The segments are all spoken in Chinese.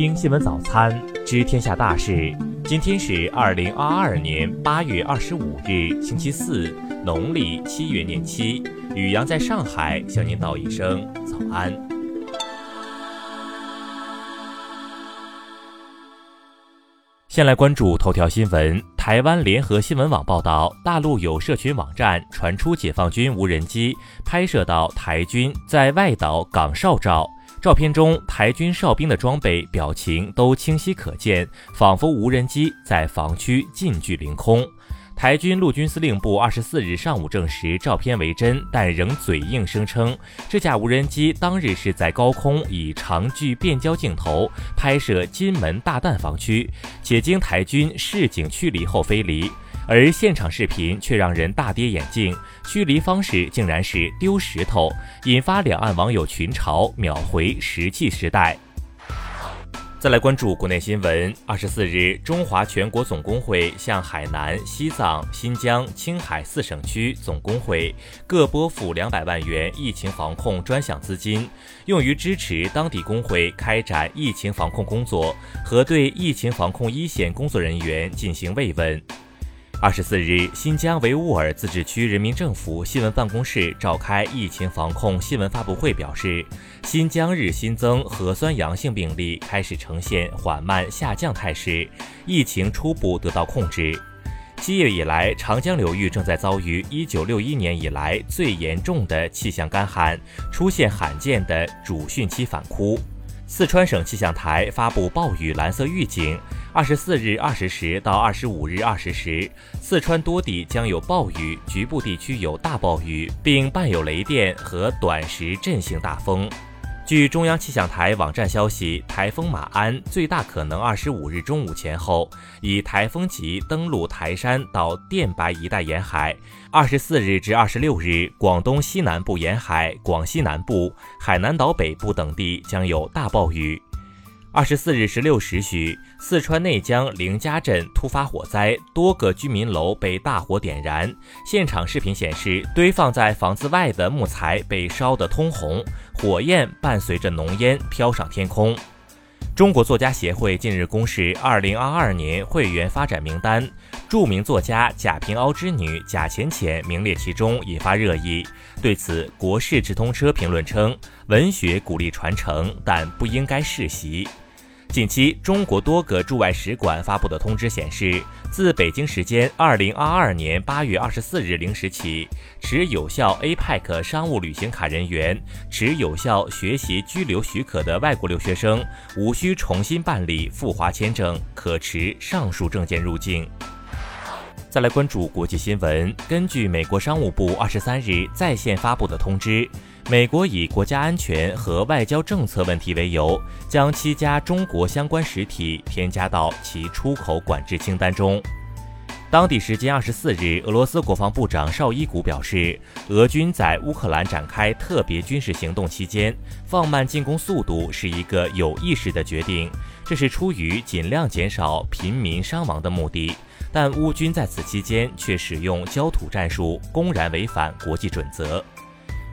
听新闻早餐，知天下大事。今天是二零二二年八月二十五日，星期四，农历七月廿七。雨阳在上海向您道一声早安。先来关注头条新闻。台湾联合新闻网报道，大陆有社群网站传出解放军无人机拍摄到台军在外岛岗哨照。照片中，台军哨兵的装备、表情都清晰可见，仿佛无人机在防区近距凌空。台军陆军司令部二十四日上午证实照片为真，但仍嘴硬声称这架无人机当日是在高空以长距变焦镜头拍摄金门大弹防区，且经台军示警驱离后飞离。而现场视频却让人大跌眼镜，驱离方式竟然是丢石头，引发两岸网友群嘲，秒回石器时代。再来关注国内新闻。二十四日，中华全国总工会向海南、西藏、新疆、青海四省区总工会各拨付两百万元疫情防控专项资金，用于支持当地工会开展疫情防控工作和对疫情防控一线工作人员进行慰问。二十四日，新疆维吾尔自治区人民政府新闻办公室召开疫情防控新闻发布会，表示，新疆日新增核酸阳性病例开始呈现缓慢下降态势，疫情初步得到控制。七月以来，长江流域正在遭遇一九六一年以来最严重的气象干旱，出现罕见的主汛期反枯。四川省气象台发布暴雨蓝色预警。二十四日二十时到二十五日二十时，四川多地将有暴雨，局部地区有大暴雨，并伴有雷电和短时阵性大风。据中央气象台网站消息，台风马鞍最大可能二十五日中午前后以台风级登陆台山到电白一带沿海。二十四日至二十六日，广东西南部沿海、广西南部、海南岛北部等地将有大暴雨。二十四日十六时许，四川内江凌家镇突发火灾，多个居民楼被大火点燃。现场视频显示，堆放在房子外的木材被烧得通红，火焰伴随着浓烟飘上天空。中国作家协会近日公示二零二二年会员发展名单，著名作家贾平凹之女贾浅浅名列其中，引发热议。对此，国事直通车评论称：“文学鼓励传承，但不应该世袭。”近期，中国多个驻外使馆发布的通知显示，自北京时间二零二二年八月二十四日零时起，持有效 APEC 商务旅行卡人员、持有效学习居留许可的外国留学生，无需重新办理赴华签证，可持上述证件入境。再来关注国际新闻。根据美国商务部二十三日在线发布的通知，美国以国家安全和外交政策问题为由，将七家中国相关实体添加到其出口管制清单中。当地时间二十四日，俄罗斯国防部长绍伊古表示，俄军在乌克兰展开特别军事行动期间，放慢进攻速度是一个有意识的决定，这是出于尽量减少平民伤亡的目的。但乌军在此期间却使用焦土战术，公然违反国际准则。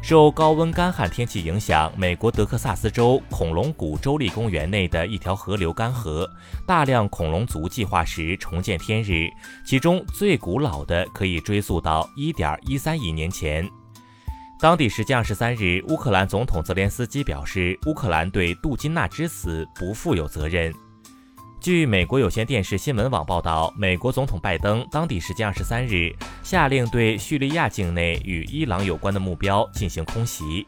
受高温干旱天气影响，美国德克萨斯州恐龙谷州立公园内的一条河流干涸，大量恐龙族计划时重见天日，其中最古老的可以追溯到1.13亿年前。当地时间二十三日，乌克兰总统泽连斯基表示，乌克兰对杜金娜之死不负有责任。据美国有线电视新闻网报道，美国总统拜登当地时间二十三日下令对叙利亚境内与伊朗有关的目标进行空袭。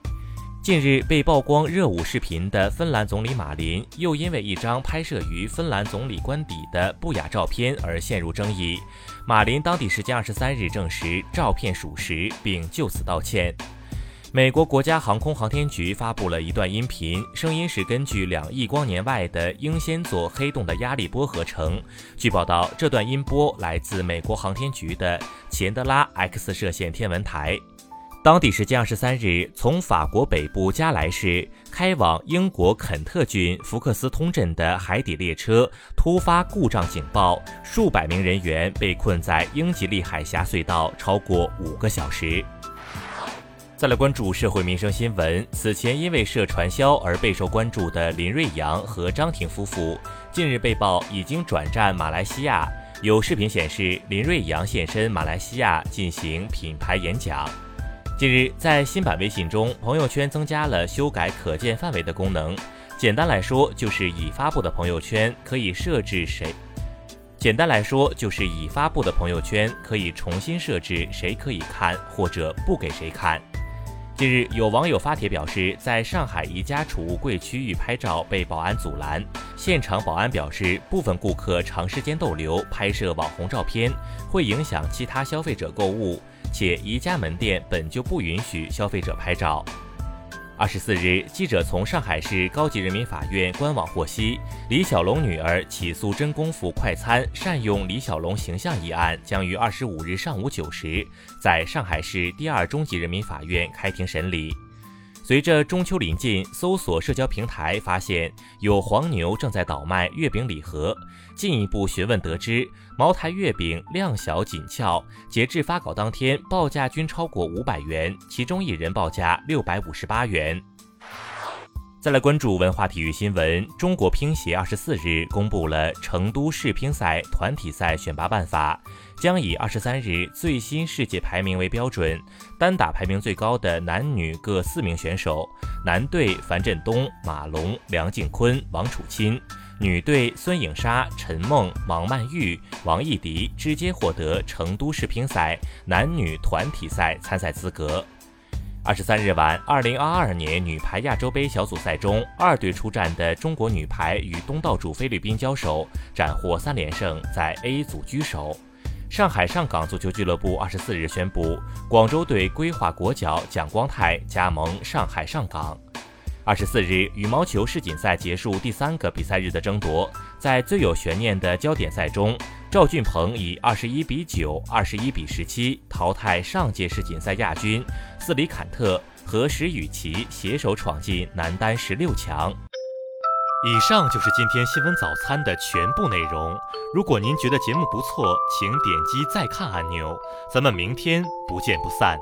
近日被曝光热舞视频的芬兰总理马林，又因为一张拍摄于芬兰总理官邸的不雅照片而陷入争议。马林当地时间二十三日证实照片属实，并就此道歉。美国国家航空航天局发布了一段音频，声音是根据两亿光年外的英仙座黑洞的压力波合成。据报道，这段音波来自美国航天局的钱德拉 X 射线天文台。当地时间二十三日，从法国北部加莱市开往英国肯特郡福克斯通镇的海底列车突发故障警报，数百名人员被困在英吉利海峡隧道超过五个小时。再来关注社会民生新闻。此前因为涉传销而备受关注的林瑞阳和张婷夫妇，近日被曝已经转战马来西亚。有视频显示，林瑞阳现身马来西亚进行品牌演讲。近日，在新版微信中，朋友圈增加了修改可见范围的功能。简单来说，就是已发布的朋友圈可以设置谁。简单来说，就是已发布的朋友圈可以重新设置谁可以看或者不给谁看。近日，有网友发帖表示，在上海宜家储物柜区域拍照被保安阻拦。现场保安表示，部分顾客长时间逗留拍摄网红照片，会影响其他消费者购物，且宜家门店本就不允许消费者拍照。二十四日，记者从上海市高级人民法院官网获悉，李小龙女儿起诉真功夫快餐善用李小龙形象一案将于二十五日上午九时在上海市第二中级人民法院开庭审理。随着中秋临近，搜索社交平台发现有黄牛正在倒卖月饼礼盒。进一步询问得知，茅台月饼量小紧俏，截至发稿当天报价均超过五百元，其中一人报价六百五十八元。再来关注文化体育新闻，中国乒协二十四日公布了成都世乒赛团体赛选拔办法。将以二十三日最新世界排名为标准，单打排名最高的男女各四名选手，男队樊振东、马龙、梁靖昆、王楚钦，女队孙颖莎、陈梦、王曼玉、王艺迪直接获得成都世乒赛男女团体赛参赛资格。二十三日晚，二零二二年女排亚洲杯小组赛中，二队出战的中国女排与东道主菲律宾交手，斩获三连胜，在 A 组居首。上海上港足球俱乐部二十四日宣布，广州队规划国脚蒋光太加盟上海上港。二十四日，羽毛球世锦赛结束第三个比赛日的争夺，在最有悬念的焦点赛中，赵俊鹏以二十一比九、二十一比十七淘汰上届世锦赛亚军斯里坎特和石宇奇，携手闯进男单十六强。以上就是今天新闻早餐的全部内容。如果您觉得节目不错，请点击再看按钮。咱们明天不见不散。